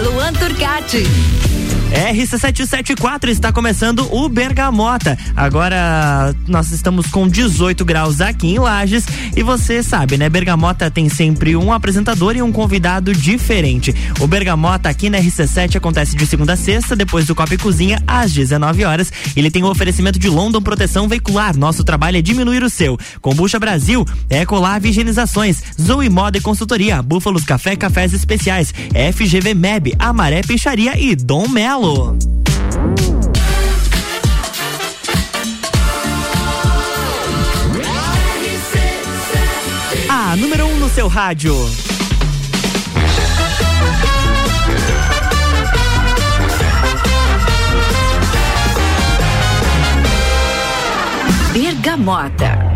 Luan Turcati. RC774 está começando o Bergamota. Agora nós estamos com 18 graus aqui em Lages e você sabe, né? Bergamota tem sempre um apresentador e um convidado diferente. O Bergamota aqui na RC7 acontece de segunda a sexta, depois do Copa e Cozinha, às 19 horas. Ele tem o um oferecimento de London Proteção Veicular. Nosso trabalho é diminuir o seu. Combucha Brasil, Ecolave Higienizações, Zoe Moda e Consultoria, Búfalos Café Cafés Especiais, FGV MEB, Amaré Peixaria e Dom Melo. A número 1 um no seu rádio. Bergamota.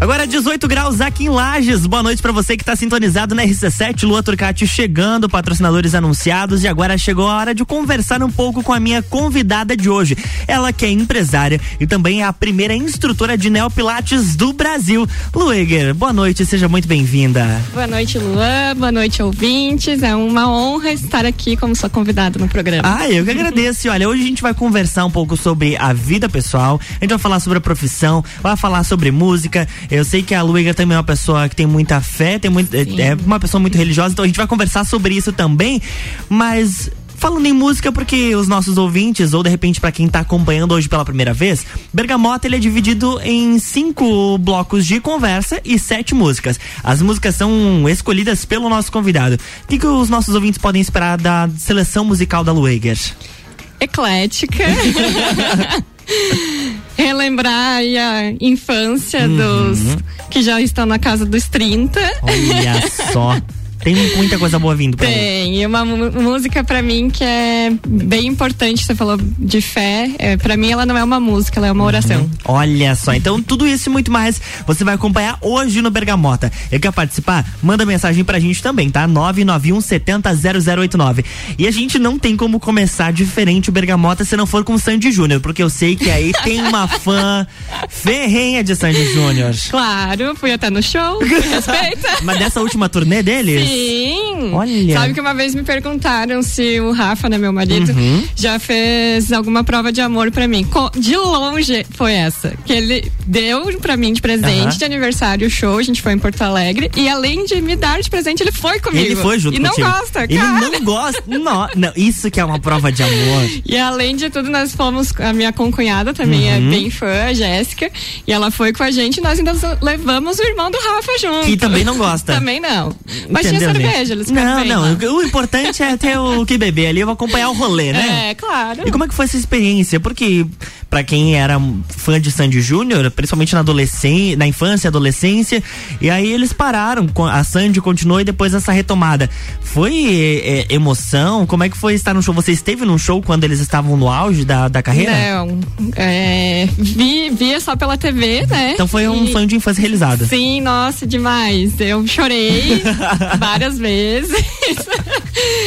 Agora 18 graus aqui em Lages. Boa noite para você que está sintonizado na RC7. Lua Turcati chegando, patrocinadores anunciados e agora chegou a hora de conversar um pouco com a minha convidada de hoje. Ela que é empresária e também é a primeira instrutora de neopilates do Brasil. Lueger, boa noite, seja muito bem-vinda. Boa noite, Luan. Boa noite, ouvintes. É uma honra estar aqui como sua convidada no programa. Ah, eu que agradeço. Olha, hoje a gente vai conversar um pouco sobre a vida pessoal, a gente vai falar sobre a profissão, vai falar sobre música. Eu sei que a Luíga também é uma pessoa que tem muita fé, tem muito, é, é uma pessoa muito religiosa, então a gente vai conversar sobre isso também, mas Falando em música, porque os nossos ouvintes, ou de repente para quem tá acompanhando hoje pela primeira vez, Bergamota ele é dividido em cinco blocos de conversa e sete músicas. As músicas são escolhidas pelo nosso convidado. O que, que os nossos ouvintes podem esperar da seleção musical da Lueger? Eclética. relembrar a infância uhum. dos que já estão na casa dos 30. Olha só. Tem muita coisa boa vindo pra Tem, e uma música para mim que é bem importante, você falou de fé, é, para mim ela não é uma música, ela é uma oração. Uhum. Olha só, então tudo isso e muito mais você vai acompanhar hoje no Bergamota. E quer participar? Manda mensagem pra gente também, tá? 991 70 0089. E a gente não tem como começar diferente o Bergamota se não for com o Sandy Júnior, porque eu sei que aí tem uma fã ferrenha de Sandy Júnior. Claro, fui até no show, respeita. Mas dessa última turnê deles? Sim. Olha. Sabe que uma vez me perguntaram se o Rafa, né, meu marido, uhum. já fez alguma prova de amor para mim. De longe foi essa. Que ele deu para mim de presente uhum. de aniversário o show, a gente foi em Porto Alegre. E além de me dar de presente, ele foi comigo. Ele foi junto E contigo. não gosta, Ele não gosta. não, não, isso que é uma prova de amor. E além de tudo, nós fomos, a minha concunhada também é uhum. é bem fã, a Jéssica. E ela foi com a gente e nós ainda levamos o irmão do Rafa junto. Que também não gosta. também não. Mas tinha cerveja, eles Não, bem, não. Lá. O importante é ter o que beber ali, eu vou acompanhar o rolê, né? É, claro. E como é que foi essa experiência? Porque para quem era fã de Sandy Júnior, principalmente na adolescência, na infância e adolescência, e aí eles pararam, a Sandy continuou e depois essa retomada. Foi é, emoção? Como é que foi estar no show? Você esteve num show quando eles estavam no auge da, da carreira? Não, é, vi, via só pela TV, né? Então foi um e, sonho de infância realizado. Sim, nossa, demais. Eu chorei várias vezes.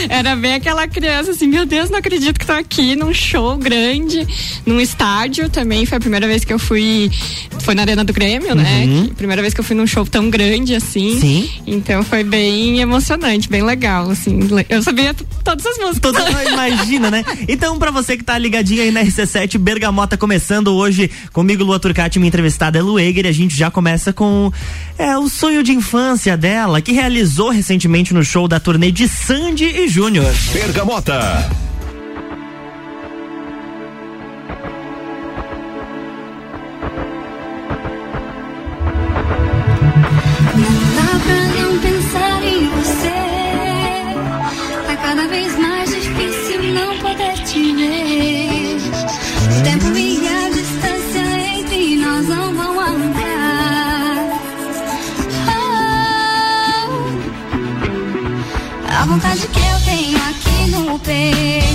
Era bem aquela criança assim, meu Deus, não acredito que tô aqui num show grande, num estádio também. Foi a primeira vez que eu fui. Foi na Arena do Grêmio, né? uhum. né? Que, primeira vez que eu fui num show tão grande assim. Sim. Então foi bem emocionante, bem legal, assim. Eu sabia todas as músicas. Todas, imagina, né? Então, pra você que tá ligadinho aí na RC7, Bergamota começando hoje comigo, Lua Turcati, minha entrevistada é Lu Eger, e a gente já começa com é, o sonho de infância dela, que realizou recentemente no show da turnê de Sandy e Júnior. Bergamota. Vontade que eu tenho aqui no peito.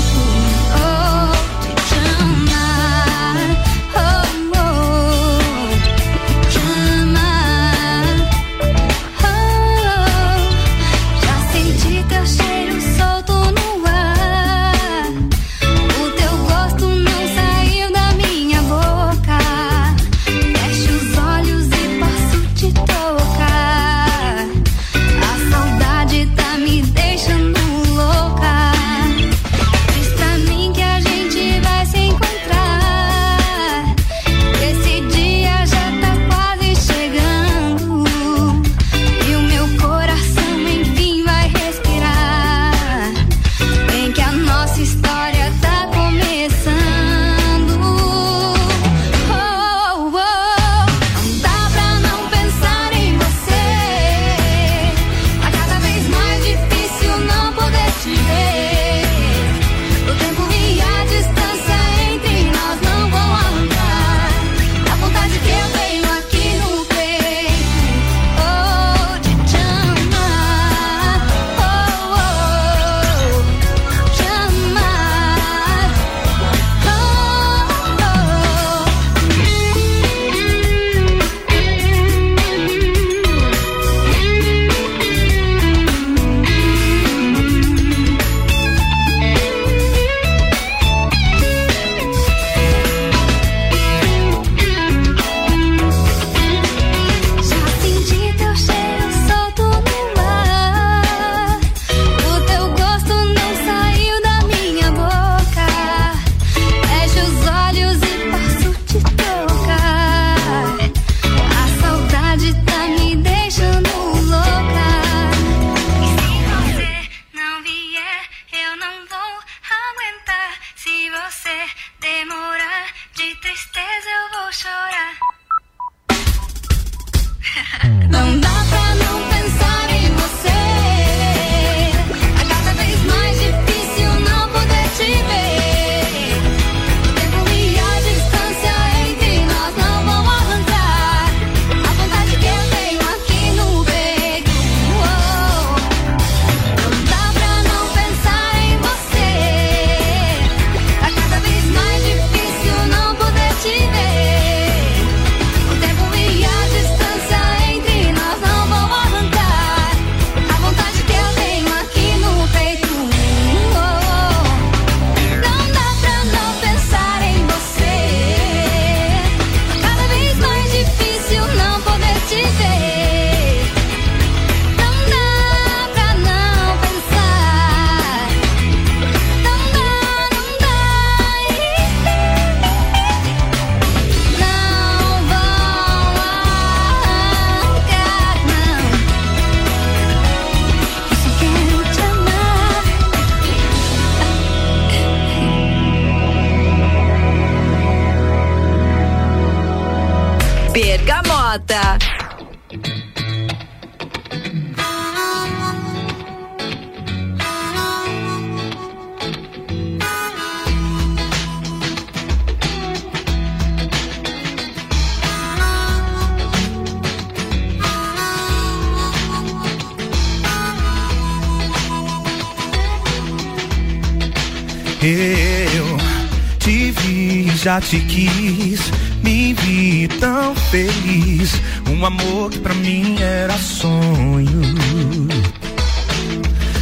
Eu te vi, já te quis, me vi tão feliz. Um amor que pra mim era sonho.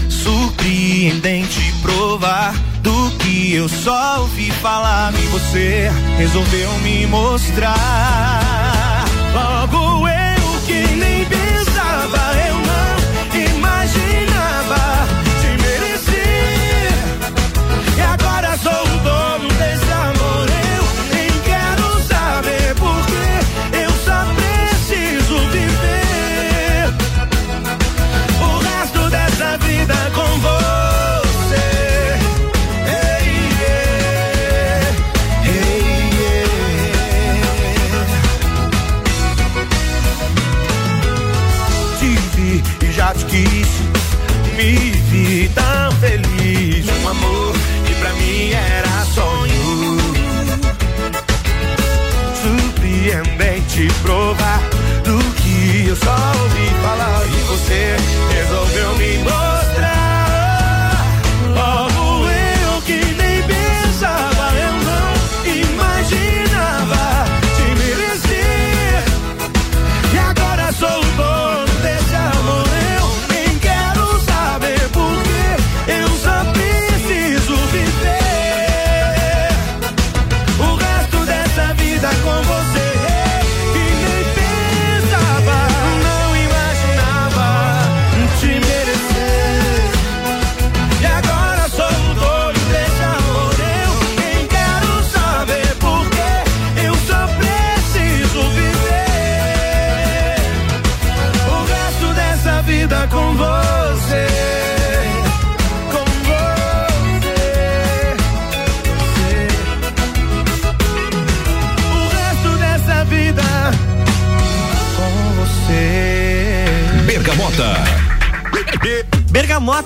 Surpreendente provar do que eu só ouvi falar. E você resolveu me mostrar. Falar.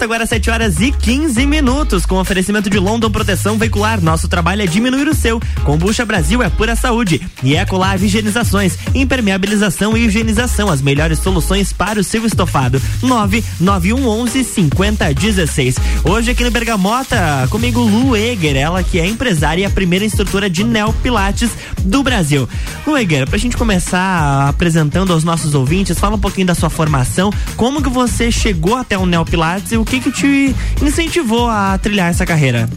Agora 7 horas e 15 minutos, com oferecimento de London Proteção Veicular. Nosso trabalho é diminuir o seu. Combucha Brasil é pura saúde. E Ecolave Higienizações, impermeabilização e higienização. As melhores soluções para o seu estofado. 99111 5016. Hoje aqui no Bergamota, comigo Lu Eger, ela que é empresária e a primeira instrutora de Neopilates do Brasil. Lu Eger, pra gente começar apresentando aos nossos ouvintes, fala um pouquinho da sua formação, como que você chegou até o Neopilates e o que que te incentivou a trilhar essa carreira?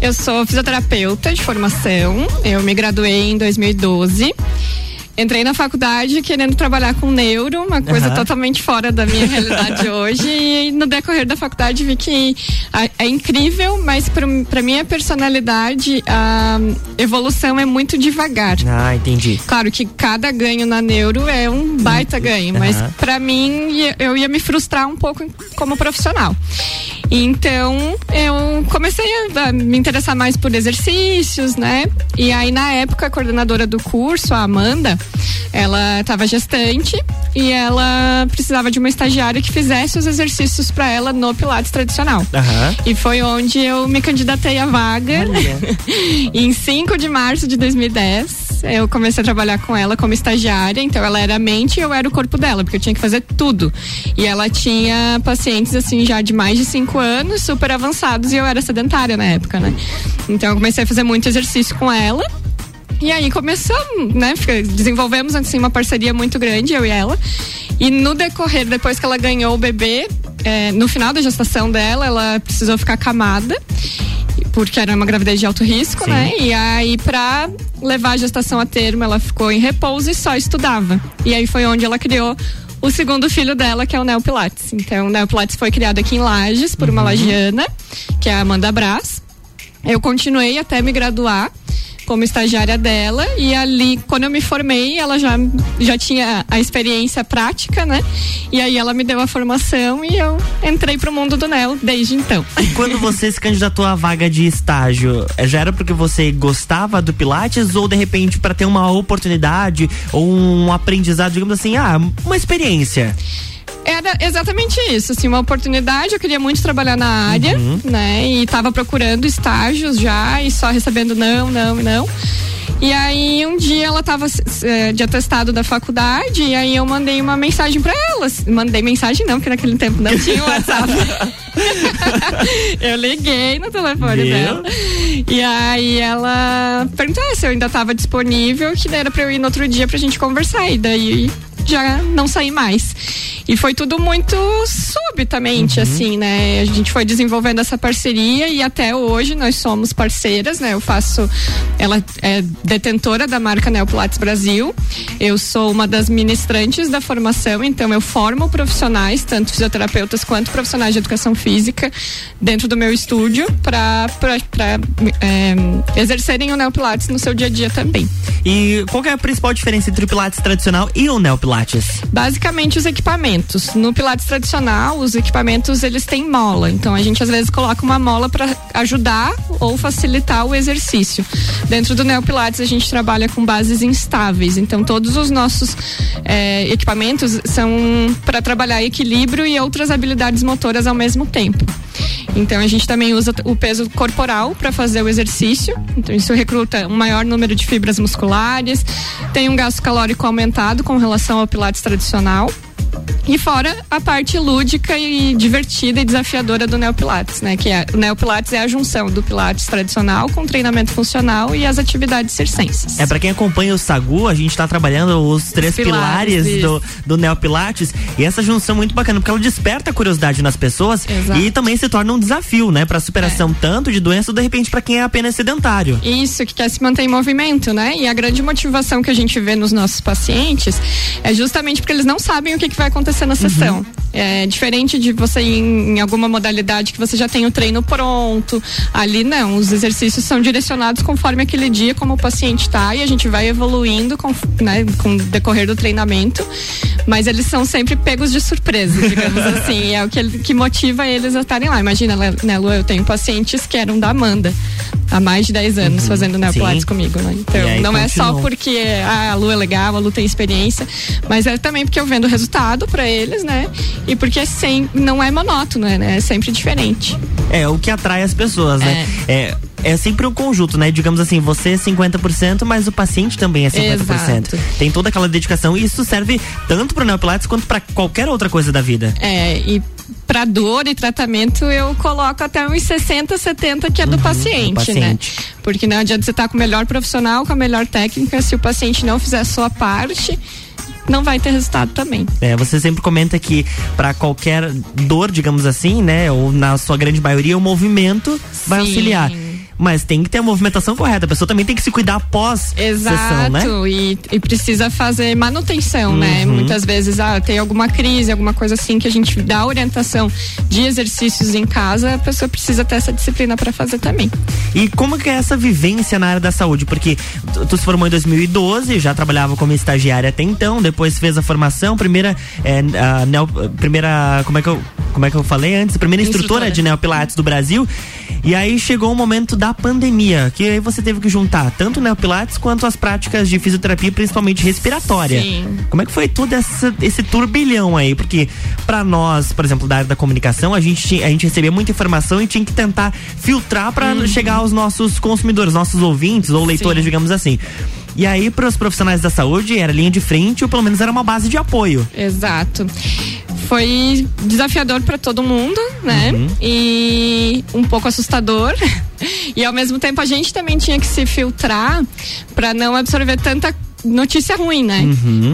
Eu sou fisioterapeuta de formação. Eu me graduei em 2012. Entrei na faculdade querendo trabalhar com neuro, uma coisa Aham. totalmente fora da minha realidade hoje. E no decorrer da faculdade vi que é incrível, mas para minha personalidade a evolução é muito devagar. Ah, entendi. Claro que cada ganho na neuro é um baita ganho, mas Aham. pra mim eu ia me frustrar um pouco como profissional. Então eu comecei a, a me interessar mais por exercícios, né? E aí na época a coordenadora do curso, a Amanda, ela estava gestante e ela precisava de uma estagiária que fizesse os exercícios pra ela no Pilates tradicional. Aham. E foi onde eu me candidatei à vaga. em 5 de março de 2010, eu comecei a trabalhar com ela como estagiária. Então ela era a mente e eu era o corpo dela, porque eu tinha que fazer tudo. E ela tinha pacientes assim já de mais de 5 anos, super avançados, e eu era sedentária na época, né? Então eu comecei a fazer muito exercício com ela. E aí começamos, né? Desenvolvemos assim uma parceria muito grande, eu e ela. E no decorrer, depois que ela ganhou o bebê, é, no final da gestação dela, ela precisou ficar camada. Porque era uma gravidez de alto risco, Sim. né? E aí, pra levar a gestação a termo, ela ficou em repouso e só estudava. E aí foi onde ela criou o segundo filho dela, que é o Neo Pilates. Então, o Neo Pilates foi criado aqui em Lages por uma lagiana, que é a Amanda Brás. Eu continuei até me graduar. Como estagiária dela e ali, quando eu me formei, ela já, já tinha a experiência prática, né? E aí ela me deu a formação e eu entrei pro mundo do NEL desde então. E quando você se candidatou à vaga de estágio, eh, já era porque você gostava do Pilates ou de repente para ter uma oportunidade ou um aprendizado, digamos assim, ah, uma experiência? Era exatamente isso, assim, uma oportunidade, eu queria muito trabalhar na área, Uhum. né? E tava procurando estágios já e só recebendo não, não não. E aí um dia ela tava eh, de atestado da faculdade e aí eu mandei uma mensagem pra ela. Mandei mensagem não, porque naquele tempo não tinha WhatsApp. eu liguei no telefone dela. E aí ela perguntou ah, se eu ainda tava disponível, que daí era pra eu ir no outro dia pra gente conversar. E daí já não saí mais. E foi tudo muito subitamente, assim, né? A gente foi desenvolvendo essa parceria e até hoje nós somos parceiras, né? Eu faço. Ela é detentora da marca Neopilates Brasil. Eu sou uma das ministrantes da formação, então eu formo profissionais, tanto fisioterapeutas quanto profissionais de educação física, dentro do meu estúdio, para é, exercerem o Neopilates no seu dia a dia também. E qual é a principal diferença entre o Pilates tradicional e o Neo Pilates? Basicamente os equipamentos. No Pilates tradicional, os equipamentos eles têm mola. Então a gente às vezes coloca uma mola para ajudar ou facilitar o exercício. Dentro do Neo Pilates a gente trabalha com bases instáveis. Então todos os nossos eh, equipamentos são para trabalhar equilíbrio e outras habilidades motoras ao mesmo tempo. Então a gente também usa o peso corporal para fazer o exercício. Então isso recruta um maior número de fibras musculares, tem um gasto calórico aumentado com relação ao pilates tradicional. E fora a parte lúdica e divertida e desafiadora do Neopilates, né? Que é, o Neopilates é a junção do Pilates tradicional com treinamento funcional e as atividades circenses. É, pra quem acompanha o Sagu, a gente tá trabalhando os três pilares, pilares, do, do Neo Pilates e essa junção é muito bacana, porque ela desperta a curiosidade nas pessoas Exato. e também se torna um desafio, né? Pra superação É. tanto de doença, ou de repente, pra quem é apenas sedentário. Isso, que quer se manter em movimento, né? E a grande motivação que a gente vê nos nossos pacientes é justamente porque eles não sabem o que, que vai acontecer na sessão. É diferente de você ir em, em alguma modalidade que você já tem o treino pronto. Ali não, os exercícios são direcionados conforme aquele dia, como o paciente tá, e a gente vai evoluindo com, né, com o decorrer do treinamento. Mas eles são sempre pegos de surpresa, digamos assim. e É o que, que motiva eles a estarem lá. Imagina, né, Lu, eu tenho pacientes que eram da Amanda há mais de 10 anos fazendo neopilates comigo, né? Então, aí não é só porque ah, a Lu é legal, a Lu tem experiência, mas é também porque eu vendo o resultado pra eles, né? E porque é sem, não é monótono, né? É sempre diferente. É o que atrai as pessoas, né? É. É sempre um conjunto, né? Digamos assim, você é 50%, mas o paciente também é 50%. Exato. Tem toda aquela dedicação e isso serve tanto pro Neopilates quanto pra qualquer outra coisa da vida. É, e pra dor e tratamento eu coloco até uns 60, 70 que é do paciente, do paciente. né? Porque não adianta você estar com o melhor profissional, com a melhor técnica, se o paciente não fizer a sua parte, não vai ter resultado também. É, você sempre comenta que pra qualquer dor, digamos assim, né, ou na sua grande maioria, o movimento vai Sim. auxiliar. Mas tem que ter a movimentação correta. A pessoa também tem que se cuidar após Exato, sessão, né? e, e precisa fazer manutenção, né? Uhum. Muitas vezes, ah, tem alguma crise, alguma coisa assim que a gente dá orientação de exercícios em casa, a pessoa precisa ter essa disciplina para fazer também. E como que é essa vivência na área da saúde? Porque tu, tu se formou em 2012, já trabalhava como estagiária até então, depois fez a formação, primeira, é, a neo- primeira, como é que eu, como é que eu falei antes? Primeira instrutora, Instrutora. de Neopilates do Brasil. E aí chegou o momento da pandemia, que aí você teve que juntar tanto o Neopilates quanto as práticas de fisioterapia, principalmente respiratória. Sim. Como é que foi todo essa, esse turbilhão aí? Porque pra nós, por exemplo, da área da comunicação, a gente, a gente recebia muita informação e tinha que tentar filtrar pra chegar aos nossos consumidores, nossos ouvintes ou leitores, Sim. digamos assim. E aí, para os profissionais da saúde, era linha de frente ou pelo menos era uma base de apoio. Exato. Foi desafiador para todo mundo, né? E um pouco assustador. E ao mesmo tempo a gente também tinha que se filtrar para não absorver tanta notícia ruim, né?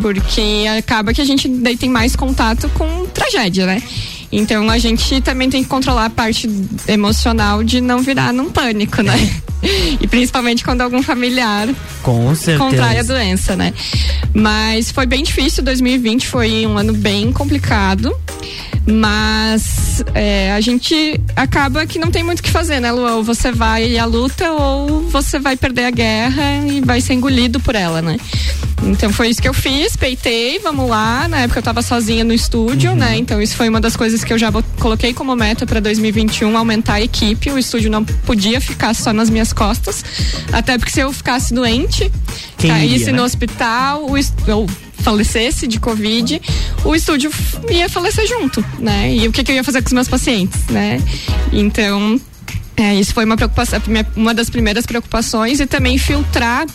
Porque acaba que a gente daí tem mais contato com tragédia, né? Então a gente também tem que controlar a parte emocional de não virar num pânico, né? E principalmente quando algum familiar Com certeza. contrai a doença, né? Mas foi bem difícil, 2020 foi um ano bem complicado. Mas é, a gente acaba que não tem muito o que fazer, né, Lu? Ou você vai à luta ou você vai perder a guerra e vai ser engolido por ela, né? Então foi isso que eu fiz, peitei, vamos lá. Na época eu tava sozinha no estúdio, né? Então isso foi uma das coisas que eu já coloquei como meta para 2021, aumentar a equipe. O estúdio não podia ficar só nas minhas costas. Até porque se eu ficasse doente, Quem caísse iria, no né? hospital, o est- eu falecesse de Covid, o estúdio ia falecer junto, né? E o que, que eu ia fazer com os meus pacientes, né? Então, é, isso foi uma preocupação, uma das primeiras preocupações e também filtrar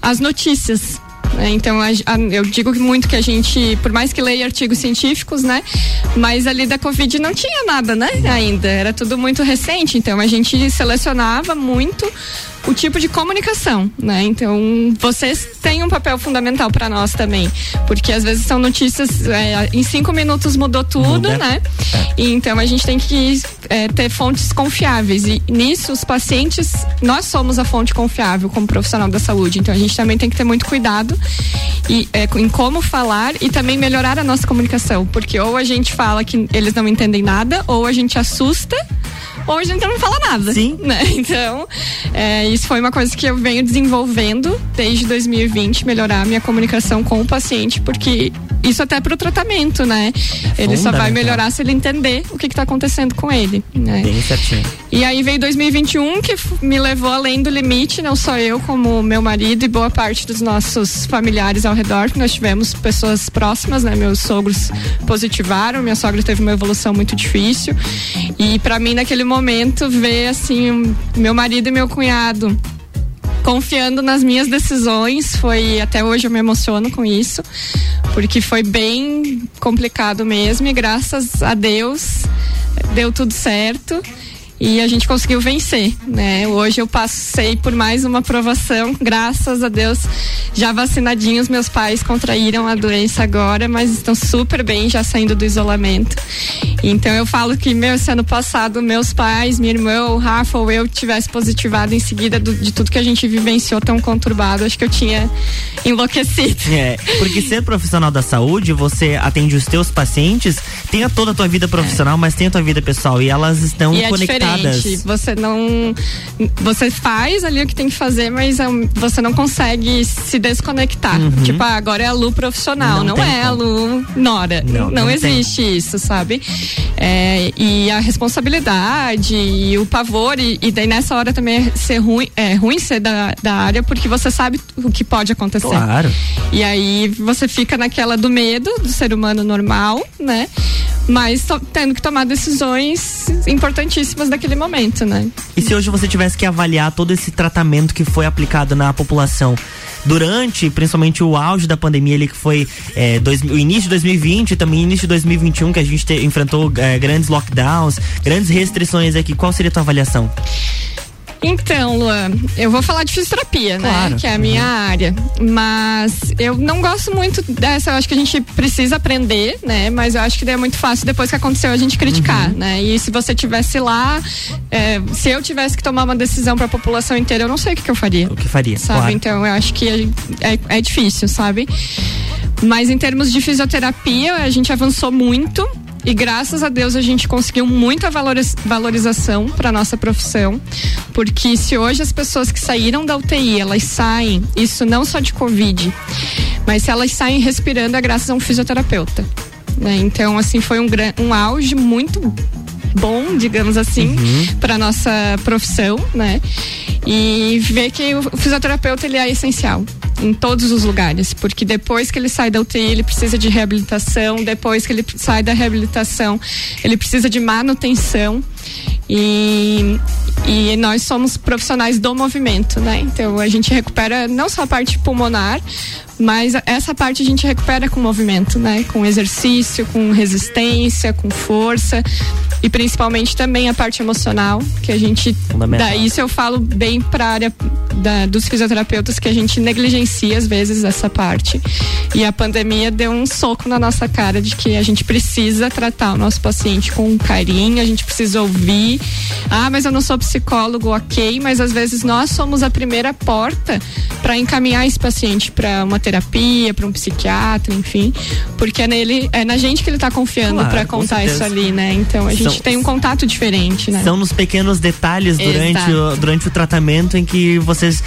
as notícias. Né? Então a- a- eu digo muito que a gente, por mais que leia artigos científicos, né? Mas ali da Covid não tinha nada, né? Ainda era tudo muito recente. Então a gente selecionava muito o tipo de comunicação, né? Então vocês têm um papel fundamental para nós também, porque às vezes são notícias é, em cinco minutos mudou tudo, Muda. né? E então a gente tem que é, ter fontes confiáveis e nisso os pacientes nós somos a fonte confiável como profissional da saúde. Então a gente também tem que ter muito cuidado e é, em como falar e também melhorar a nossa comunicação, porque ou a gente fala que eles não entendem nada ou a gente assusta a gente não fala nada. Sim. Né? Então, é, isso foi uma coisa que eu venho desenvolvendo desde 2020, melhorar a minha comunicação com o paciente, porque isso até para o tratamento, né? Ele só vai melhorar se ele entender o que está acontecendo com ele. Né? Bem certinho. E aí veio 2021 que me levou além do limite, não só eu, como meu marido e boa parte dos nossos familiares ao redor, que nós tivemos pessoas próximas, né? Meus sogros positivaram, minha sogra teve uma evolução muito difícil. E para mim naquele momento ver assim, meu marido e meu cunhado confiando nas minhas decisões, foi até hoje eu me emociono com isso, porque foi bem complicado mesmo e graças a Deus deu tudo certo. E a gente conseguiu vencer, né? Hoje eu passei por mais uma aprovação, graças a Deus. Já vacinadinhos, meus pais contraíram a doença agora, mas estão super bem, já saindo do isolamento. Então eu falo que, meu, se ano passado meus pais, minha irmã, o Rafa ou eu tivesse positivado em seguida do- de tudo que a gente vivenciou tão conturbado, acho que eu tinha enlouquecido. É, porque ser profissional da saúde, você atende os teus pacientes, tem a toda a tua vida profissional, mas tem a tua vida pessoal e elas estão E é diferente. Você não. Você faz ali o que tem que fazer, mas é você não consegue se desconectar. Tipo, ah, agora é a Lu profissional, Uhum. Não não, tem é a. Lu Nora. Não, Não, não existe isso, sabe? É, e a responsabilidade e o pavor, e, e daí nessa hora também é ser ruim, é ruim ser da, da área, porque você sabe o que pode acontecer. Claro. E aí você fica naquela do medo do ser humano normal, né? Mas tendo que tomar decisões importantíssimas daquele momento, né? E se hoje você tivesse que avaliar todo esse tratamento que foi aplicado na população durante, principalmente o auge da pandemia, ele que foi é, dois- o início de 2020 e também início de 2021, que a gente te- enfrentou é, grandes lockdowns, grandes restrições aqui, qual seria a tua avaliação? Então, Luan, eu vou falar de fisioterapia, Claro. né? Que é a minha área. Mas eu não gosto muito dessa. Eu acho que a gente precisa aprender, né? Mas eu acho que daí é muito fácil depois que aconteceu a gente criticar, né? E se você tivesse lá, é, se eu tivesse que tomar uma decisão para a população inteira, eu não sei o que, que eu faria. O que faria? sabe? Claro. Então eu acho que é, é difícil, sabe? Mas em termos de fisioterapia, a gente avançou muito. E graças a Deus a gente conseguiu muita valoriz- valorização para nossa profissão, porque se hoje as pessoas que saíram da UTI elas saem, isso não só de Covid, mas se elas saem respirando é graças a um fisioterapeuta. né? Então assim foi um, um auge muito bom, digamos assim, para nossa profissão, né? E ver que o fisioterapeuta ele é essencial em todos os lugares, porque depois que ele sai da UTI, ele precisa de reabilitação, depois que ele sai da reabilitação, ele precisa de manutenção. E, e nós somos profissionais do movimento, né? Então a gente recupera não só a parte pulmonar, mas essa parte a gente recupera com movimento, né? Com exercício, com resistência, com força e principalmente também a parte emocional, que a gente daí isso eu falo bem para a área da- dos fisioterapeutas que a gente negligencia às vezes essa parte. E a pandemia deu um soco na nossa cara de que a gente precisa tratar o nosso paciente com carinho, a gente precisa ouvir. Ah, mas eu não sou psicólogo, ok, mas às vezes nós somos a primeira porta para encaminhar esse paciente para uma terapia, para um psiquiatra, enfim, porque é nele, é na gente que ele está confiando Claro, para contar isso ali, né? Então a gente São- tem um contato diferente, né? São nos pequenos detalhes durante Exato. o, durante o tratamento em que vocês,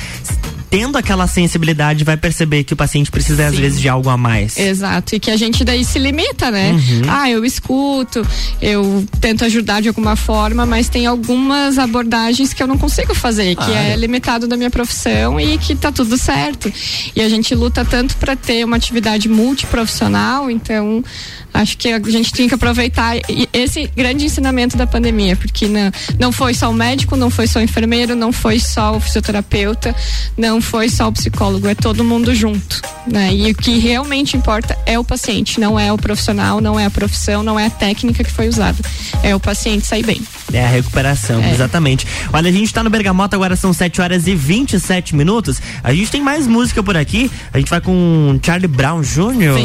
tendo aquela sensibilidade, vai perceber que o paciente precisa, às Sim. vezes, de algo a mais. Exato, e que a gente daí se limita, né? Uhum. Ah, eu escuto, eu tento ajudar de alguma forma, mas tem algumas abordagens que eu não consigo fazer, que é limitado da minha profissão e que tá tudo certo. E a gente luta tanto para ter uma atividade multiprofissional, então acho que a gente tem que aproveitar esse grande ensinamento da pandemia, porque não, não foi só o médico, não foi só o enfermeiro, não foi só o fisioterapeuta, não foi só o psicólogo, é todo mundo junto, né? E o que realmente importa é o paciente, não é o profissional, não é a profissão, não é a técnica que foi usada, é o paciente sair bem. É a recuperação, É. exatamente. Olha, a gente tá no Bergamota, agora são 7 horas e 27 minutos. A gente tem mais música por aqui. A gente vai com Charlie Brown Jr.,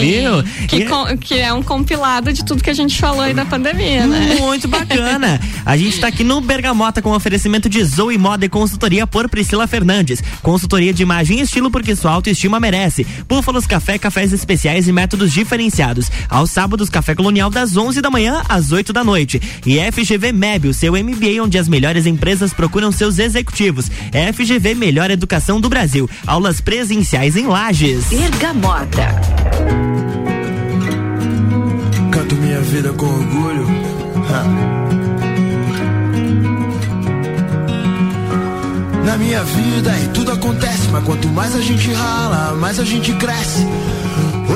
viu? Que, E- com- que é um compilado de tudo que a gente falou aí da pandemia, né? Muito bacana. A gente tá aqui no Bergamota com oferecimento de Zoe Moda e consultoria por Priscila Fernandes. Consultoria de imagem e estilo porque sua autoestima merece. Búfalos Café, cafés especiais e métodos diferenciados. Aos sábados, café colonial das 11 da manhã às 8 da noite. E FGV MEB, o seu MBA onde as melhores empresas procuram seus executivos. FGV Melhor Educação do Brasil. Aulas presenciais em Lages. Bergamota. Vida com orgulho. Na minha vida e tudo acontece, mas quanto mais a gente rala, mais a gente cresce.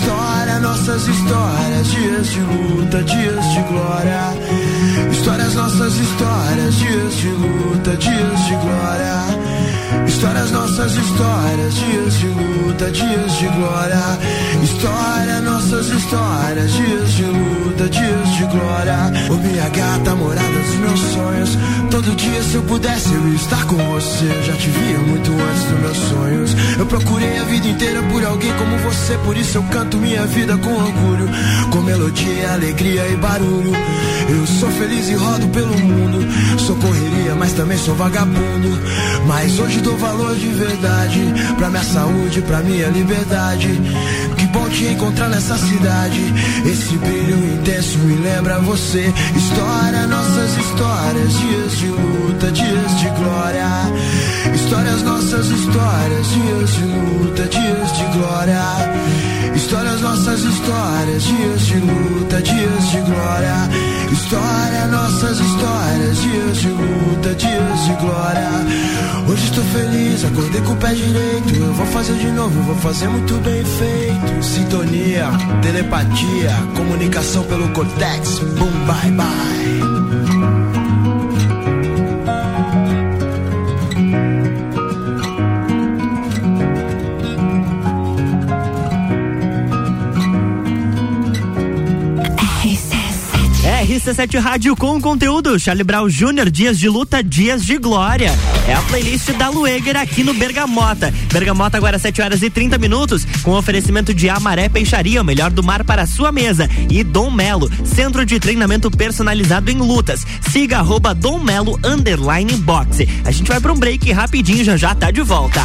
História, nossas histórias, dias de luta, dias de glória. Histórias, nossas histórias, dias de luta, dias de glória. Histórias, nossas histórias, dias de luta, dias de glória. História, nossas histórias, dias de luta, dias de glória. Ô minha gata, morada dos meus sonhos. Todo dia, se eu pudesse, eu estar com você. Já te via muito antes dos meus sonhos. Eu procurei a vida inteira por alguém como você, por isso eu canto minha vida com orgulho, com melodia, alegria e barulho. Eu sou feliz e rodo pelo mundo. Sou correria, mas também sou vagabundo. Mas hoje dou valor de verdade pra minha saúde, pra minha liberdade. Que bom te encontrar nessa cidade. Esse brilho intenso me lembra você. História, nossas histórias, dias de luta, dias de glória. Histórias, nossas histórias, dias de luta, dias de glória. Histórias, nossas histórias, dias de luta, dias de glória. História, nossas histórias, dias de luta, dias de glória. Hoje estou feliz, acordei com o pé direito. Eu vou fazer de novo, vou fazer muito bem feito. Sintonia, telepatia, comunicação pelo cortex. Boom, bye, bye. RC7 Rádio com conteúdo. Charlie Brown Jr., Dias de Luta, Dias de Glória. É a playlist da Lueger aqui no Bergamota. Bergamota agora 7 horas e 30 minutos, com oferecimento de Amaré Peixaria, o melhor do mar para sua mesa. E Dom Melo, centro de treinamento personalizado em lutas. Siga arroba Dom Melo underline boxe. A gente vai para um break rapidinho, já já tá de volta.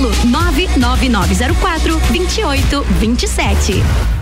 99904 2827.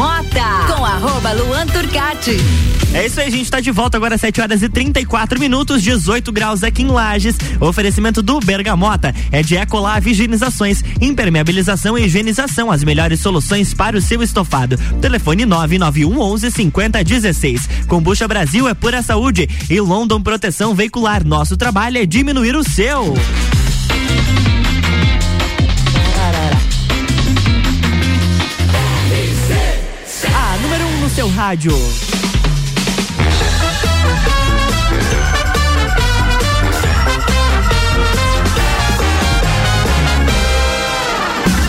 Bergamota, com arroba Luan Turcati. É isso aí, gente tá de volta agora às 7 horas e 34 minutos, 18 graus aqui em Lages. Oferecimento do Bergamota é de Ecolave Higienizações, impermeabilização e higienização, as melhores soluções para o seu estofado. Telefone 991 11 50 16. Combucha Brasil é pura saúde e London Proteção Veicular. Nosso trabalho é diminuir o seu. Seu rádio.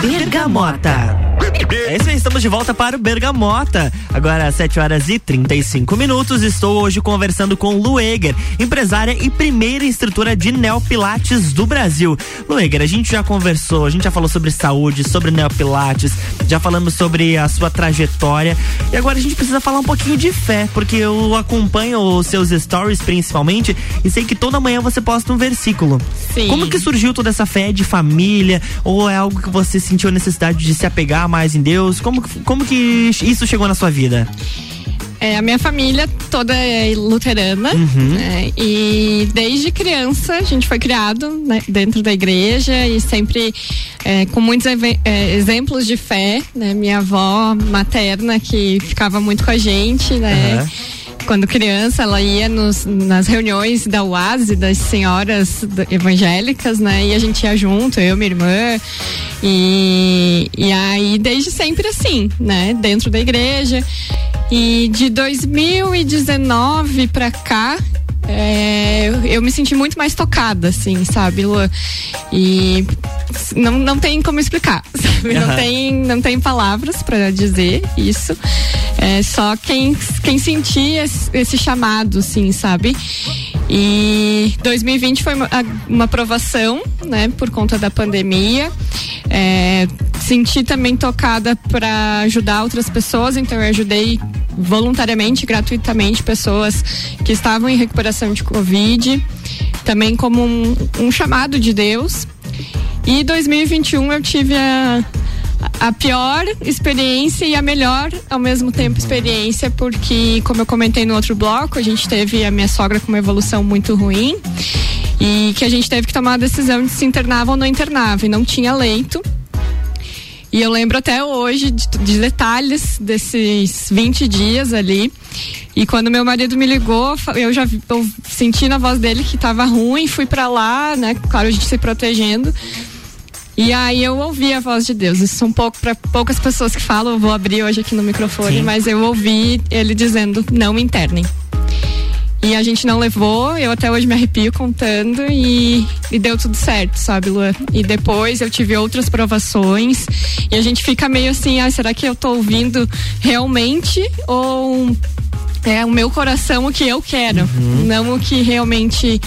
Bergamota. É isso aí, estamos de volta para o Bergamota. Agora às 7 horas e 35 minutos. Estou hoje conversando com Lueger, empresária e primeira instrutora de neopilates do Brasil. Lueger, a gente já conversou, a gente já falou sobre saúde, sobre neopilates, já falamos sobre a sua trajetória. E agora a gente precisa falar um pouquinho de fé, porque eu acompanho os seus stories principalmente e sei que toda manhã você posta um versículo. Sim. Como que surgiu toda essa fé de família? Ou é algo que você sentiu a necessidade de se apegar mais em Deus? Como, como que isso chegou na sua vida? É, a minha família toda é luterana, Uhum. né? E desde criança a gente foi criado né, dentro da igreja e sempre é, com muitos é, exemplos de fé, né? Minha avó materna que ficava muito com a gente, né? Aham. Quando criança, ela ia nos- nas reuniões da UASE, das senhoras evangélicas, né? E a gente ia junto, eu, minha irmã. E, e aí, desde sempre assim, né? Dentro da igreja. E de 2019 pra cá, é, eu, me senti muito mais tocada, assim, sabe, Luan? E não, não tem como explicar, sabe? Não tem, não tem palavras para dizer isso. É só quem, quem sentir esse, esse chamado, assim, sabe? E 2020 foi uma, uma aprovação, né, por conta da pandemia. É, senti também tocada para ajudar outras pessoas, então eu ajudei voluntariamente, gratuitamente, pessoas que estavam em recuperação de Covid, também como um, um chamado de Deus. E 2021 eu tive a, a pior experiência e a melhor ao mesmo tempo experiência, porque, como eu comentei no outro bloco, a gente teve a minha sogra com uma evolução muito ruim e que a gente teve que tomar a decisão de se internava ou não internava, e não tinha leito. E eu lembro até hoje de, de detalhes desses 20 dias ali. E quando meu marido me ligou, eu já eu senti na voz dele que tava ruim, fui pra lá, né? Claro, a gente se protegendo. E aí eu ouvi a voz de Deus. Isso são pouco para poucas pessoas que falam, eu vou abrir hoje aqui no microfone, Sim. mas eu ouvi ele dizendo: "Não me internem". E a gente não levou, eu até hoje me arrepio contando e, e deu tudo certo, sabe, Luan? E depois eu tive outras provações e a gente fica meio assim, ah, será que eu tô ouvindo realmente ou é o meu coração o que eu quero, não o que realmente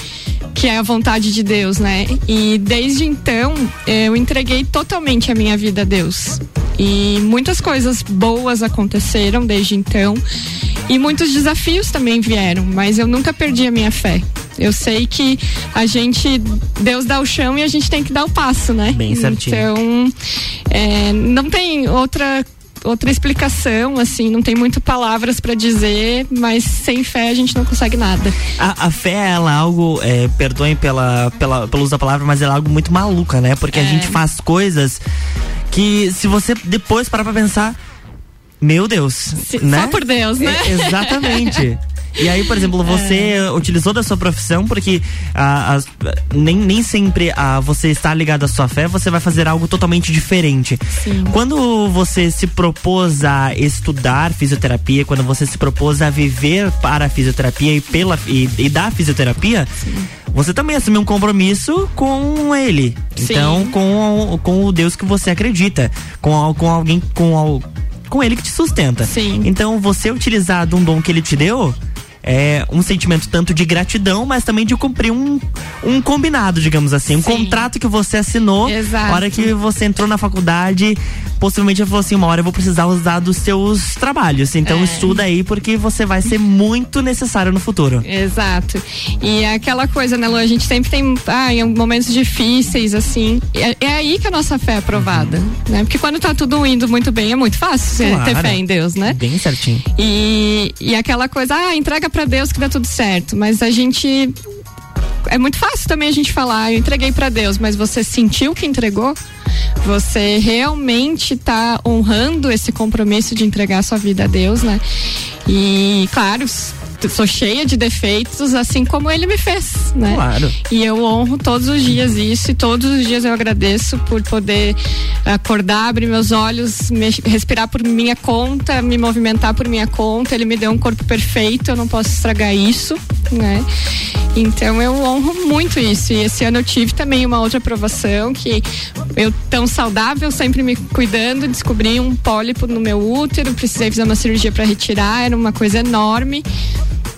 que é a vontade de Deus, né? E desde então eu entreguei totalmente a minha vida a Deus. E muitas coisas boas aconteceram desde então. E muitos desafios também vieram, mas eu nunca perdi a minha fé. Eu sei que a gente, Deus dá o chão e a gente tem que dar o passo, né? Bem certinho. Então, é, não tem outra outra explicação, assim, não tem muito palavras pra dizer, mas sem fé a gente não consegue nada. A, a fé, ela é algo, é, perdoem pela, pela, pelo uso da palavra, mas ela é algo muito maluca, né? Porque a É. gente faz coisas que se você depois parar pra pensar, meu Deus, né? Só por Deus, né? É, exatamente. E aí, por exemplo, você utilizou da sua profissão porque ah, as- nem, nem sempre ah, você está ligado à sua fé, você vai fazer algo totalmente diferente. Sim. Quando você se propôs a estudar fisioterapia, quando você se propôs a viver para a fisioterapia e, pela, e, e da fisioterapia, você também assumiu um compromisso com ele. Sim. Então, com, o- com o Deus que você acredita. Com, com alguém, com, com ele que te sustenta. Sim. Então, você utilizar de um dom que ele te deu. É um sentimento tanto de gratidão, mas também de cumprir um, um combinado, digamos assim. Um contrato que você assinou. Exato. A hora que você entrou na faculdade, possivelmente ele falou assim: uma hora eu vou precisar usar dos seus trabalhos. Então É. estuda aí, porque você vai ser muito necessário no futuro. Exato. E é aquela coisa, né, Lu? A gente sempre tem ah, em momentos difíceis, assim. É, é aí que a nossa fé é aprovada. Né? Porque quando tá tudo indo muito bem, é muito fácil você ter Claro. fé em Deus, né? Bem certinho. E, e aquela coisa, ah, entrega pra Deus que dá tudo certo. Mas a gente. É muito fácil também a gente falar, eu entreguei pra Deus, mas você sentiu que entregou? Você realmente tá honrando esse compromisso de entregar sua vida a Deus, né? E, claro, sou cheia de defeitos, assim como ele me fez, né? Claro. E eu honro todos os dias isso e todos os dias eu agradeço por poder acordar, abrir meus olhos, me- respirar por minha conta, me movimentar por minha conta. Ele me deu um corpo perfeito, eu não posso estragar isso, né? Então eu honro muito isso. E esse ano eu tive também uma outra aprovação que eu tão saudável, sempre me cuidando, descobri um pólipo no meu útero, precisei fazer uma cirurgia para retirar, era uma coisa enorme.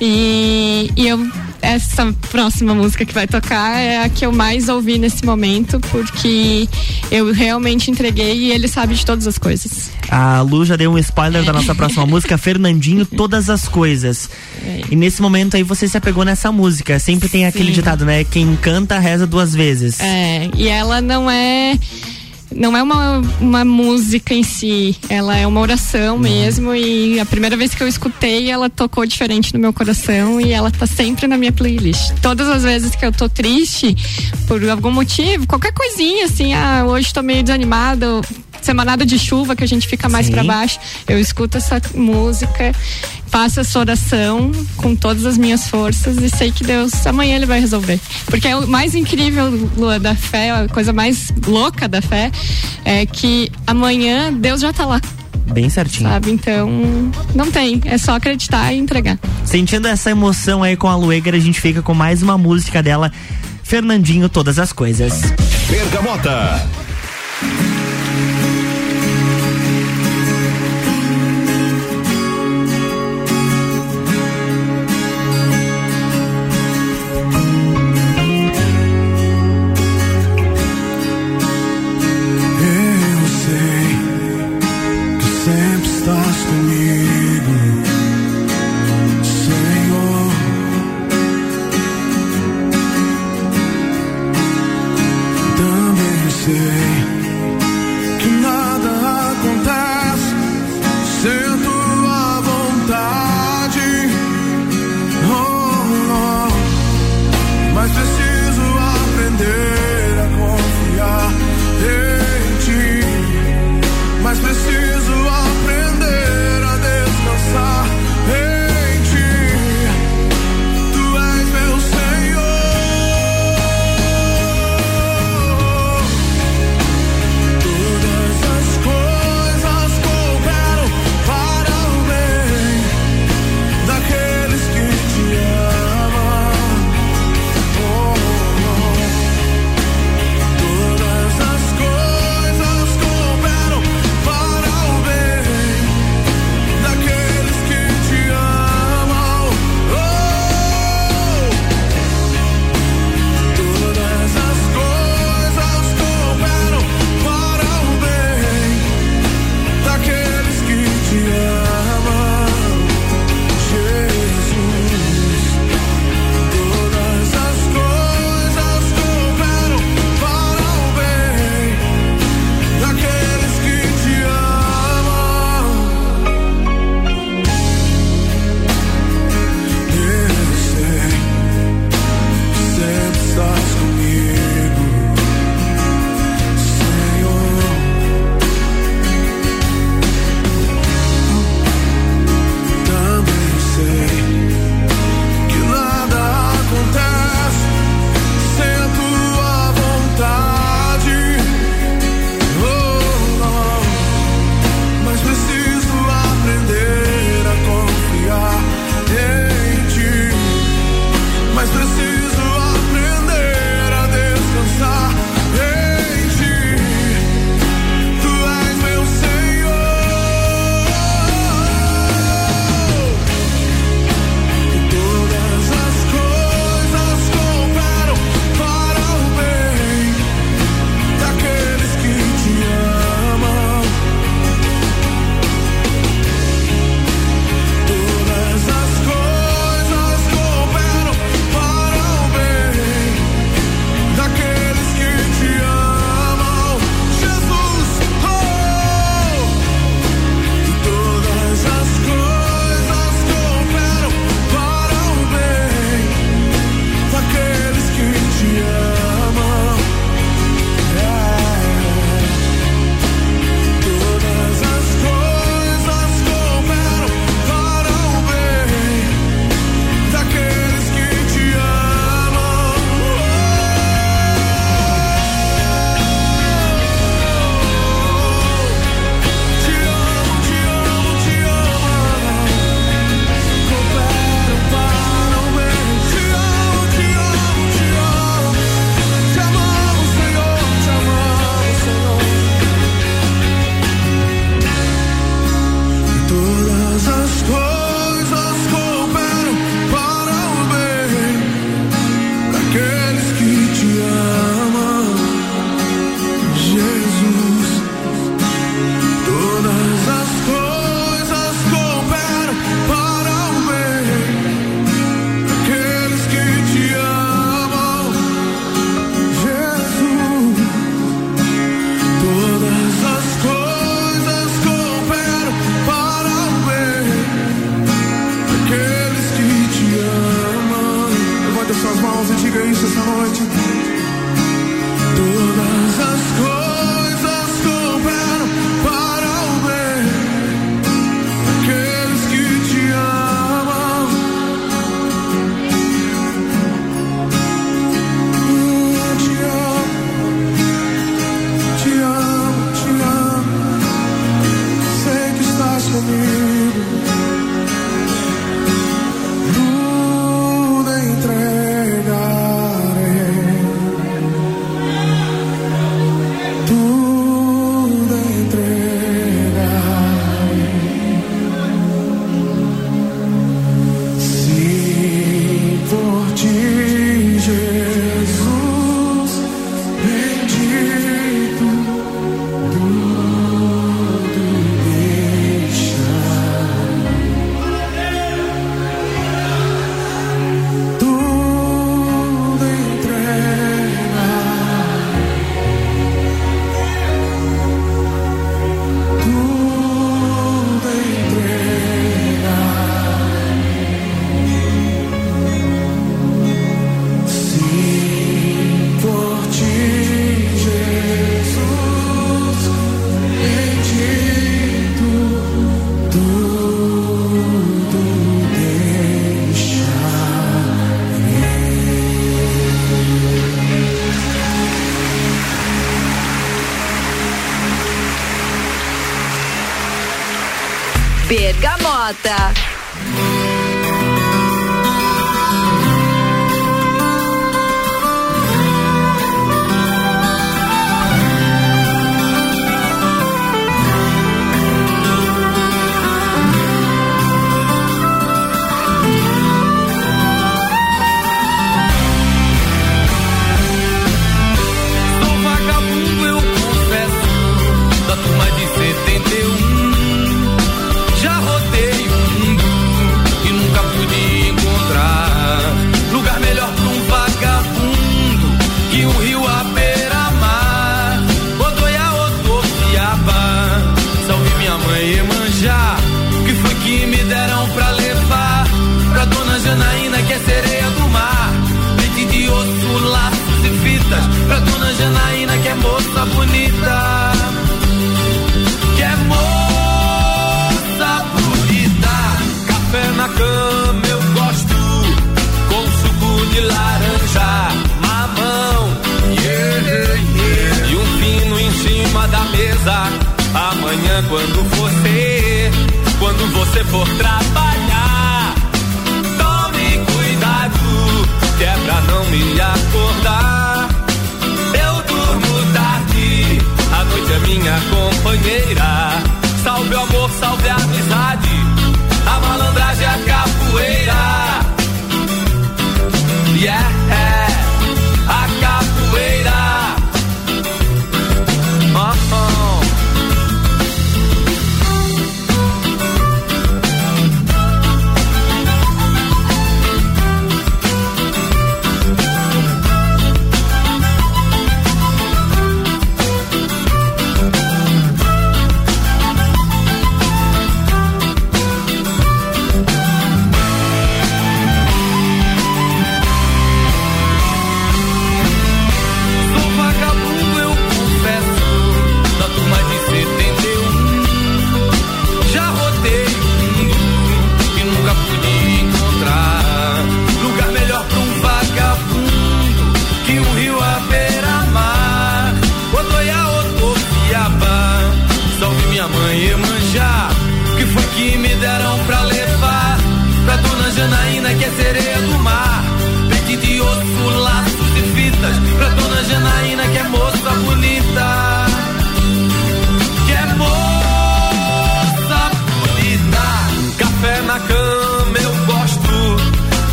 E, e eu essa próxima música que vai tocar é a que eu mais ouvi nesse momento, porque eu realmente entreguei e ele sabe de todas as coisas. A Lu já deu um spoiler da nossa próxima música, Fernandinho, Todas as Coisas. E nesse momento aí você se apegou nessa música. Sempre tem aquele Sim. ditado, né? Quem canta, reza duas vezes. É, e ela não é não é uma, uma música em si, ela é uma oração mesmo e a primeira vez que eu escutei ela tocou diferente no meu coração e ela tá sempre na minha playlist. Todas as vezes que eu tô triste por algum motivo, qualquer coisinha assim, ah, hoje tô meio desanimada, semanada de chuva que a gente fica mais pra baixo, eu escuto essa música, faço essa oração com todas as minhas forças e sei que Deus amanhã ele vai resolver. Porque é o mais incrível, Lua, da fé, a coisa mais louca da fé é que amanhã Deus já tá lá, Bem certinho. sabe? Então, não tem, é só acreditar e entregar. Sentindo essa emoção aí com a Lueger, a gente fica com mais uma música dela, Fernandinho, Todas as Coisas. Bergamota.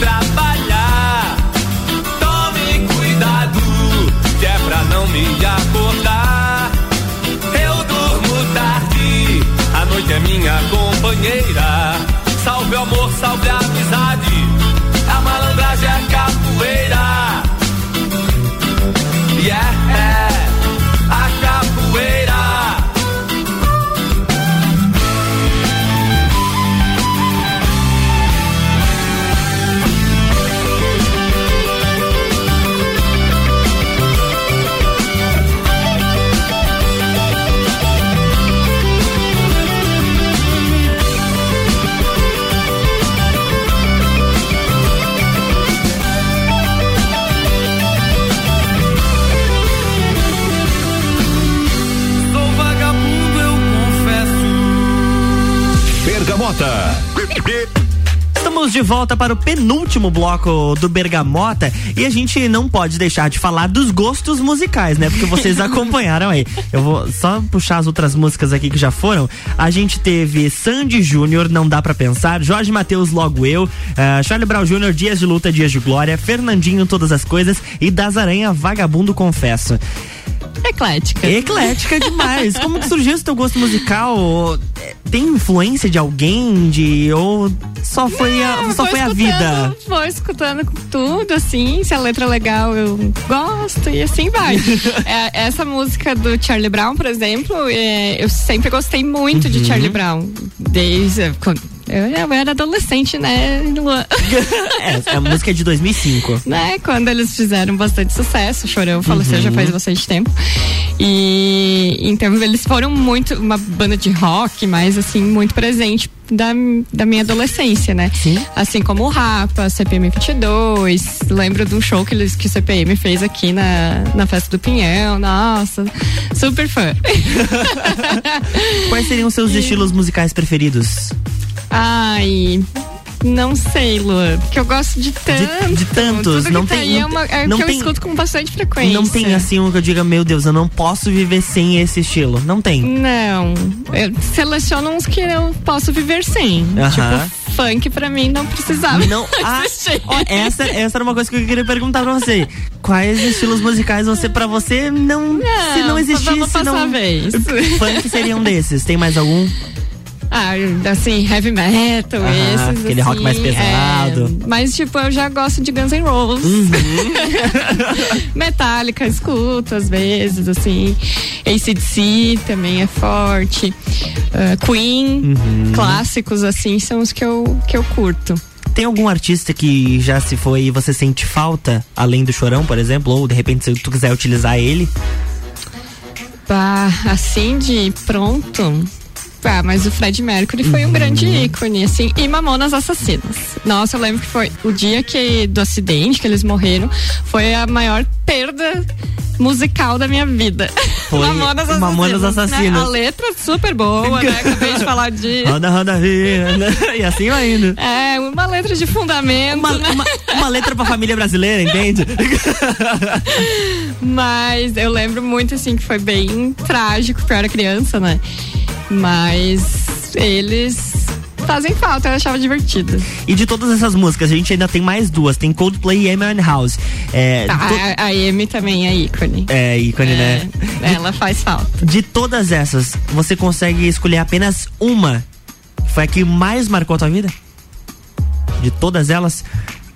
Você Estamos de volta para o penúltimo bloco do Bergamota e a gente não pode deixar de falar dos gostos musicais, né? Porque vocês acompanharam aí. Eu vou só puxar as outras músicas aqui que já foram. A gente teve Sandy Júnior, Não Dá Pra Pensar, Jorge Matheus, Logo Eu, eh, Charlie Brown Júnior, Dias de Luta, Dias de Glória, Fernandinho, Todas as Coisas e Das Aranha, Vagabundo Confesso. Eclética. Eclética demais. Como que surgiu esse teu gosto musical? Tem influência de alguém? De, ou só foi, a, Não, só vou foi a escutando, vida? Vou escutando tudo, assim. Se a letra é legal, eu gosto e assim vai. É, essa música do Charlie Brown, por exemplo, é, eu sempre gostei muito Uhum. de Charlie Brown. Desde. quando- Eu, eu era adolescente, né, Luan? é, a música é de 2005. né, quando eles fizeram bastante sucesso, Chorão faleceu Uhum. já faz bastante tempo. E então eles foram muito uma banda de rock, mas assim, muito presente da, da minha adolescência, né? Sim. Assim como o Rapa, CPM 22, lembro de um show que eles que o CPM fez aqui na, na festa do Pinhão. Nossa, super fã. Quais seriam os seus estilos musicais preferidos? Ai, não sei, Luan, porque eu gosto de tanto. de tantos, Tudo não tá tem- aí é, não uma, é o não que eu tem- escuto com bastante frequência. Não tem assim um que eu diga, meu Deus, eu não posso viver sem esse estilo. Não tem. Não, eu seleciono uns que eu posso viver sem. Aham. Tipo, funk pra mim não precisava. Não, ah, ó, essa, essa era uma coisa que eu queria perguntar pra você. Quais estilos musicais você, pra você, não. Não, se não existisse, vamos passar não. a vez. Funk seria um desses. Tem mais algum? Ah, assim, heavy metal, Aham, esses. aquele rock assim, mais pesado. Uhum. é, mas, tipo, eu já gosto de Guns N' Roses. Metallica, escuto às vezes, assim. ACDC também é forte. Ah, Queen, Uhum. clássicos, assim, são os que eu, que eu curto. Tem algum artista que já se foi e você sente falta, além do Chorão, por exemplo? Ou de repente, se tu quiser utilizar ele? Bah, assim de pronto. Ah, mas o Fred Mercury foi um grande ícone, assim, e Mamonas Assassinas. Nossa, eu lembro que foi o dia que do acidente que eles morreram, foi a maior perda musical da minha vida. Foi Mamonas Assassinas. Mamonas né? Assassinas. A letra super boa, né? Acabei de falar de. Roda, roda, vida. E assim vai indo. É, uma letra de fundamento, Uma, né? uma, uma letra pra família brasileira, entende? Mas eu lembro muito, assim, que foi bem trágico, porque eu era criança, né? Mas eles fazem falta, eu achava divertido. E de todas essas músicas, a gente ainda tem mais duas. Tem Coldplay e Amy House. É, Tá, to- a, a Amy também é ícone. é ícone, né? Ela faz falta. De todas essas, você consegue escolher apenas uma foi a que mais marcou a tua vida? De todas elas?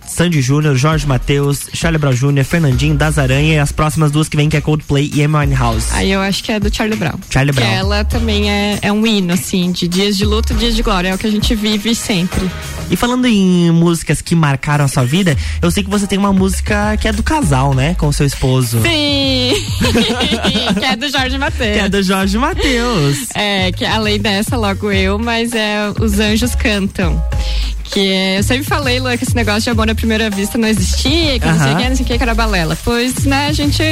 Sandy Júnior, Jorge Matheus, Charlie Brown Jr., Fernandinho, Das Aranha e as próximas duas que vem que é Coldplay e Amy House. Aí eu acho que é do Charlie Brown. Charlie que Brown. ela também é, é um hino, assim, de dias de luta, dias de glória. É o que a gente vive sempre. E falando em músicas que marcaram a sua vida, eu sei que você tem uma música que é do casal, né? Com o seu esposo. Sim! que é do Jorge Matheus. Que é do Jorge Matheus. É, que além dessa, logo eu, mas é Os Anjos Cantam. Que é, eu sempre falei, Luan, que esse negócio de amor à primeira vista não existia, que não sei o que, não sei o que, que era balela. Pois, né, a gente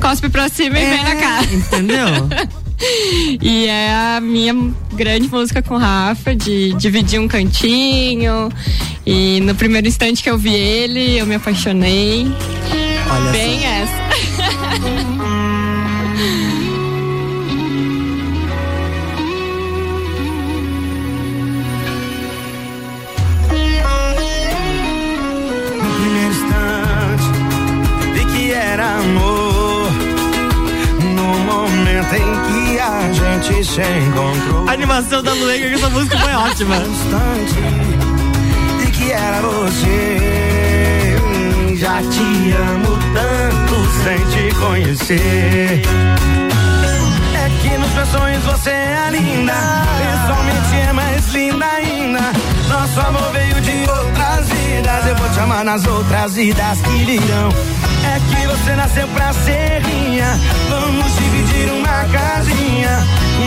cospe pra cima e vem na cara. Entendeu? E é a minha grande música com o Rafa, de dividir um cantinho. E no primeiro instante que eu vi ele, eu me apaixonei. Olha Bem essa. momento em que a gente se encontrou. A animação da Luega com essa música foi ótima. instante, vi que era você. Já te amo tanto sem te conhecer. É que nos meus sonhos você é linda. Pessoalmente é mais linda ainda. Nosso amor veio de outras vidas. Eu vou te amar nas outras vidas que virão. É que você nasceu pra ser minha. Vamos dividir uma casinha.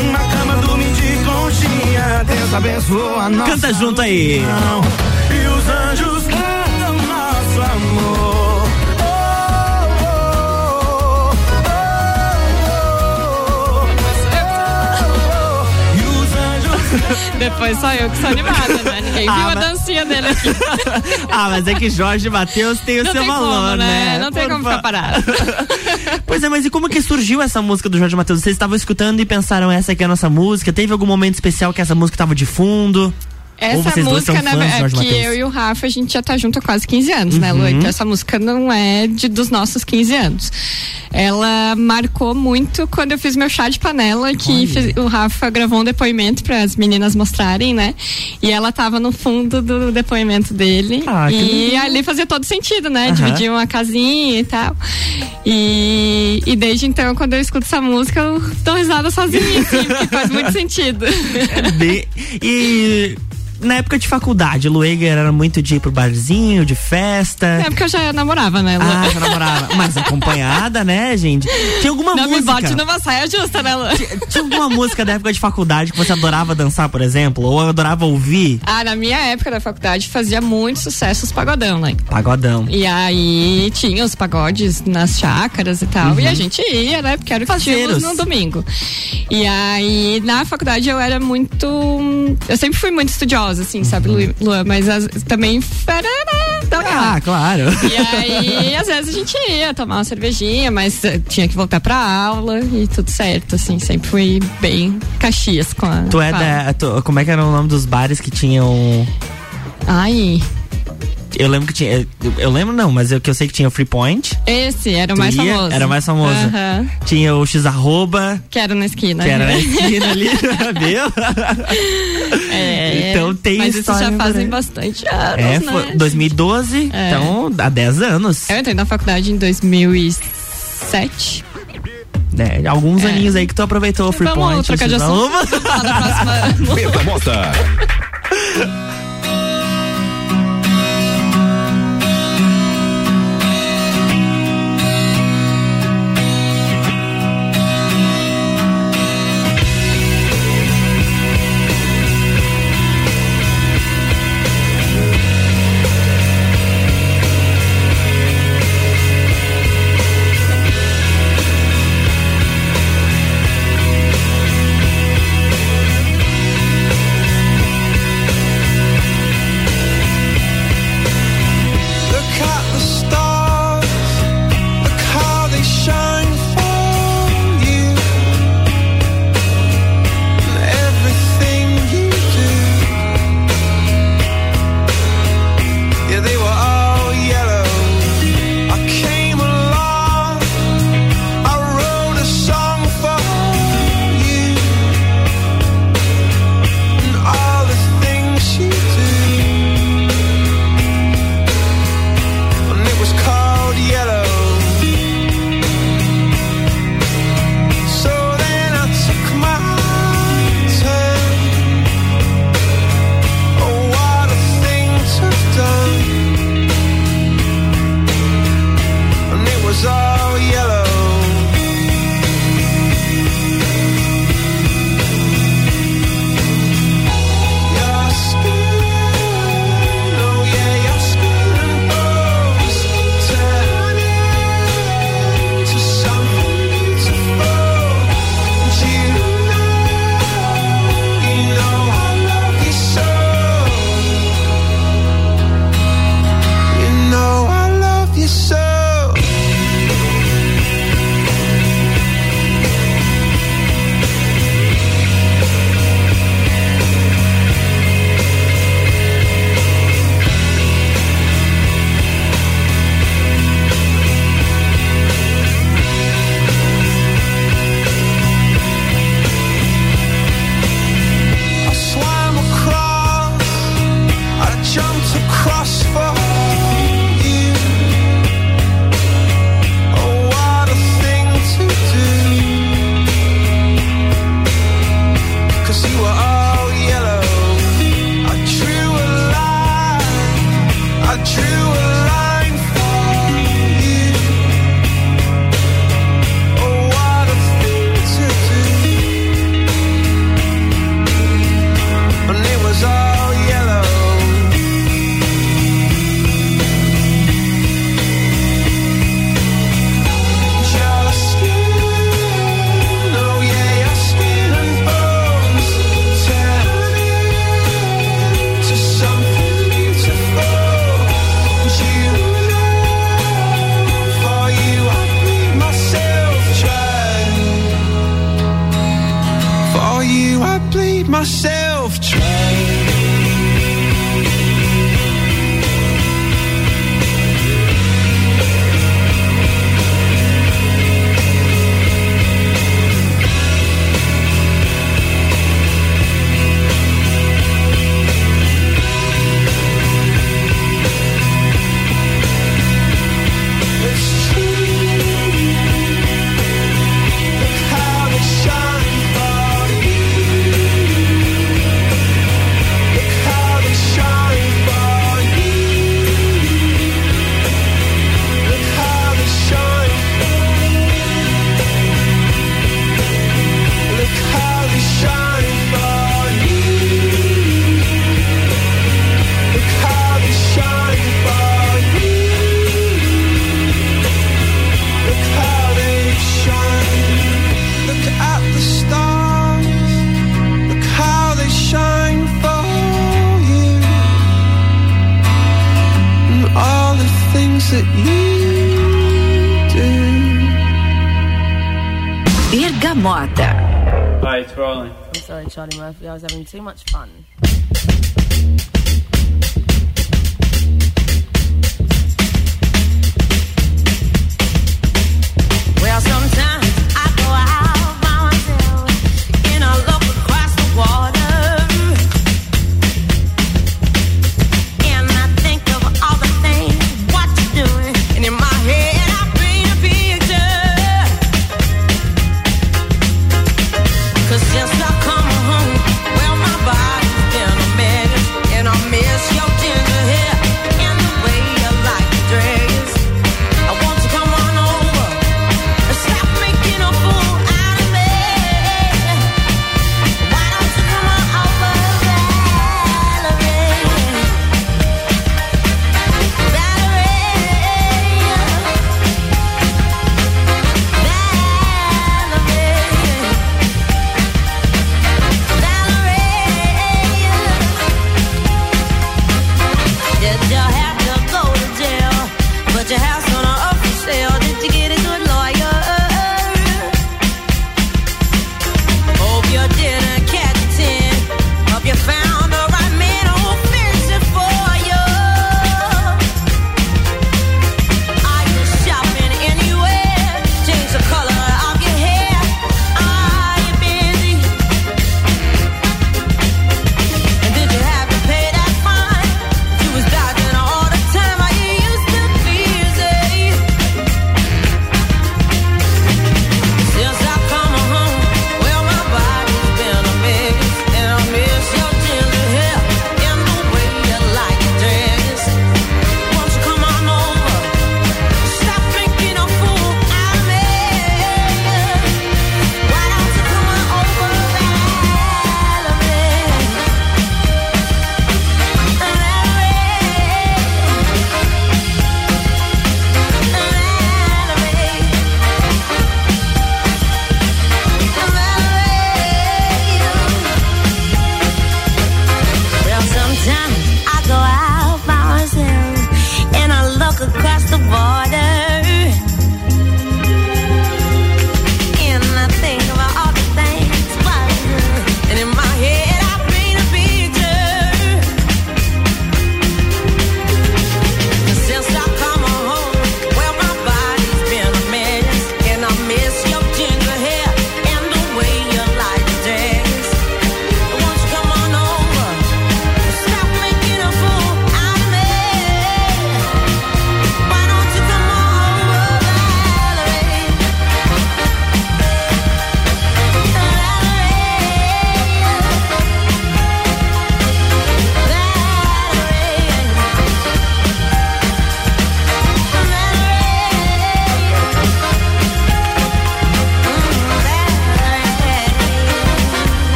Uma cama dormir de conchinha. Deus abençoou a nossa Canta junto aí. união. E os anjos cantam nosso amor. Depois só eu que sou animada, né? Ninguém Ah, viu a mas- dancinha dele aqui. Ah, mas é que Jorge Matheus tem o Não seu tem valor, como, né? Não tem Por como fa- ficar parado. Pois é, mas e como que surgiu essa música do Jorge Matheus? Vocês estavam escutando e pensaram, essa aqui é a nossa música? Teve algum momento especial que essa música tava de fundo? Essa música, na verdade, é que eu e o Rafa, a gente já tá junto há quase 15 anos, né, Lu? Uhum. Então essa música não é de, dos nossos 15 anos. Ela marcou muito quando eu fiz meu chá de panela, que fiz- o Rafa gravou um depoimento para as meninas mostrarem, né? E ela tava no fundo do depoimento dele. Ah, e ali fazia todo sentido, né? Aham. Dividir uma casinha e tal. E, e desde então, quando eu escuto essa música, eu dou risada sozinha, assim, porque faz muito sentido. Bem- E na época de faculdade, Lueger era muito de ir pro barzinho, de festa. É porque eu já namorava, né? Lu? Ah, já namorava. Mas acompanhada, né, gente? Tinha alguma Não música. me bote numa saia justa, né, Lu? Tinha alguma música da época de faculdade que você adorava dançar, por exemplo? Ou adorava ouvir? Ah, na minha época da faculdade fazia muito sucesso os pagodão, né? Pagodão. E aí tinha os pagodes nas chácaras e tal. Uhum. E a gente ia, né? Porque era o que tínhamos no domingo. E aí, na faculdade eu era muito. Eu sempre fui muito estudiosa, assim, sabe, Lu- Luan? Mas as- também Ah, claro. E aí, às vezes a gente ia tomar uma cervejinha, mas eh, tinha que voltar pra aula e tudo certo, assim. Sempre fui bem caxias com a. Tu é da. tu- como é que era o nome dos bares que tinham. Ai, Eu lembro que tinha. Eu, eu lembro não, mas eu que eu sei que tinha o Free Point. esse era o mais ia? famoso. Era o mais famoso. Tinha o X arroba. Que era na esquina. Que era na esquina ali, viu? É, Então tem Mas isso história já fazem pra- bastante anos, É, né? foi 2012, É. então há 10 anos. Eu entrei na faculdade em 2007. É, alguns aninhos aí que tu aproveitou o Free Vamos Point. trocar de assunto. Falar da próxima. Bergamota. is. Bergamota. Hi, it's Rolling. I'm sorry, Charlie Murphy. I was having too much fun.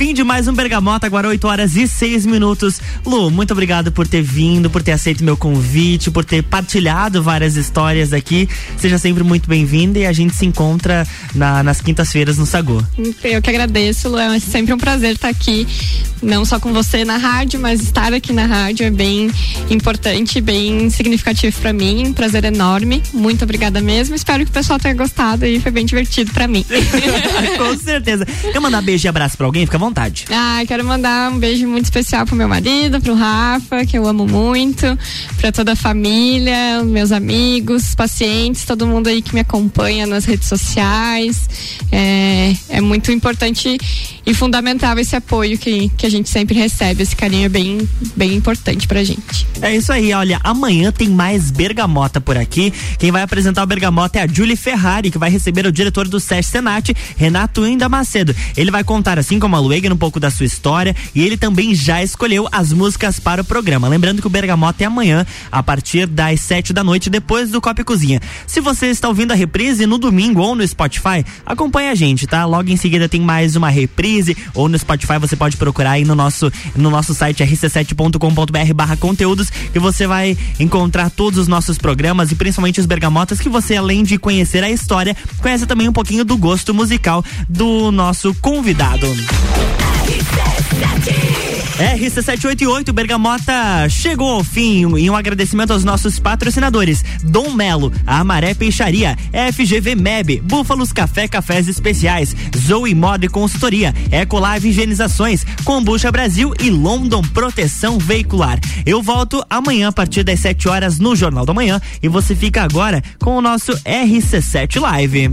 Fim de mais um Bergamota, agora 8 horas e 6 minutos. Lu, muito obrigado por ter vindo, por ter aceito meu convite, por ter partilhado várias histórias aqui. Seja sempre muito bem-vinda e a gente se encontra na- nas quintas-feiras no Sagô. Eu que agradeço, Lu. É sempre um prazer estar aqui, não só com você na rádio, mas estar aqui na rádio é bem importante, bem significativo para mim. Um prazer enorme. Muito obrigada mesmo. Espero que o pessoal tenha gostado e foi bem divertido para mim. Com certeza. Quer mandar beijo e abraço pra alguém? Fica à vontade. Ah, quero mandar um beijo muito especial pro meu marido, pro Rafa, que eu amo muito, pra toda a família, meus amigos, pacientes, todo mundo aí que me acompanha nas redes sociais. É, é muito importante e fundamental esse apoio que, que a gente sempre recebe. Esse carinho é bem, bem importante pra gente. É isso aí, olha, amanhã tem mais Bergamota por aqui. Quem vai apresentar o Bergamota é a Julie Ferrari, que vai receber o diretor do SESC Senat, Renato Inda Macedo. Ele vai contar, assim como a Luegan, um pouco da sua história e ele também já escolheu as músicas para o programa. Lembrando que o Bergamota é amanhã, a partir das sete da noite, depois do Copa e Cozinha. Se você está ouvindo a reprise no domingo ou no Spotify, acompanhe a gente, tá? Logo em seguida tem mais uma reprise ou no Spotify você pode procurar aí no nosso, no nosso site rc7.com.br barra conteúdos que você vai encontrar todos os nossos programas e principalmente os bergamotas que você, além de conhecer a história, conhece também um pouquinho do gosto musical do nosso convidado. RC788 Bergamota chegou ao fim e um agradecimento aos nossos patrocinadores: Dom Melo, Amaré Peixaria, FGV MEB, Búfalos Café Cafés Especiais, Zoe Moda e Consultoria, Ecolave Higienizações, Combucha Brasil e London Proteção Veicular. Eu volto amanhã a partir das 7 horas no Jornal da Manhã e você fica agora com o nosso RC7 Live.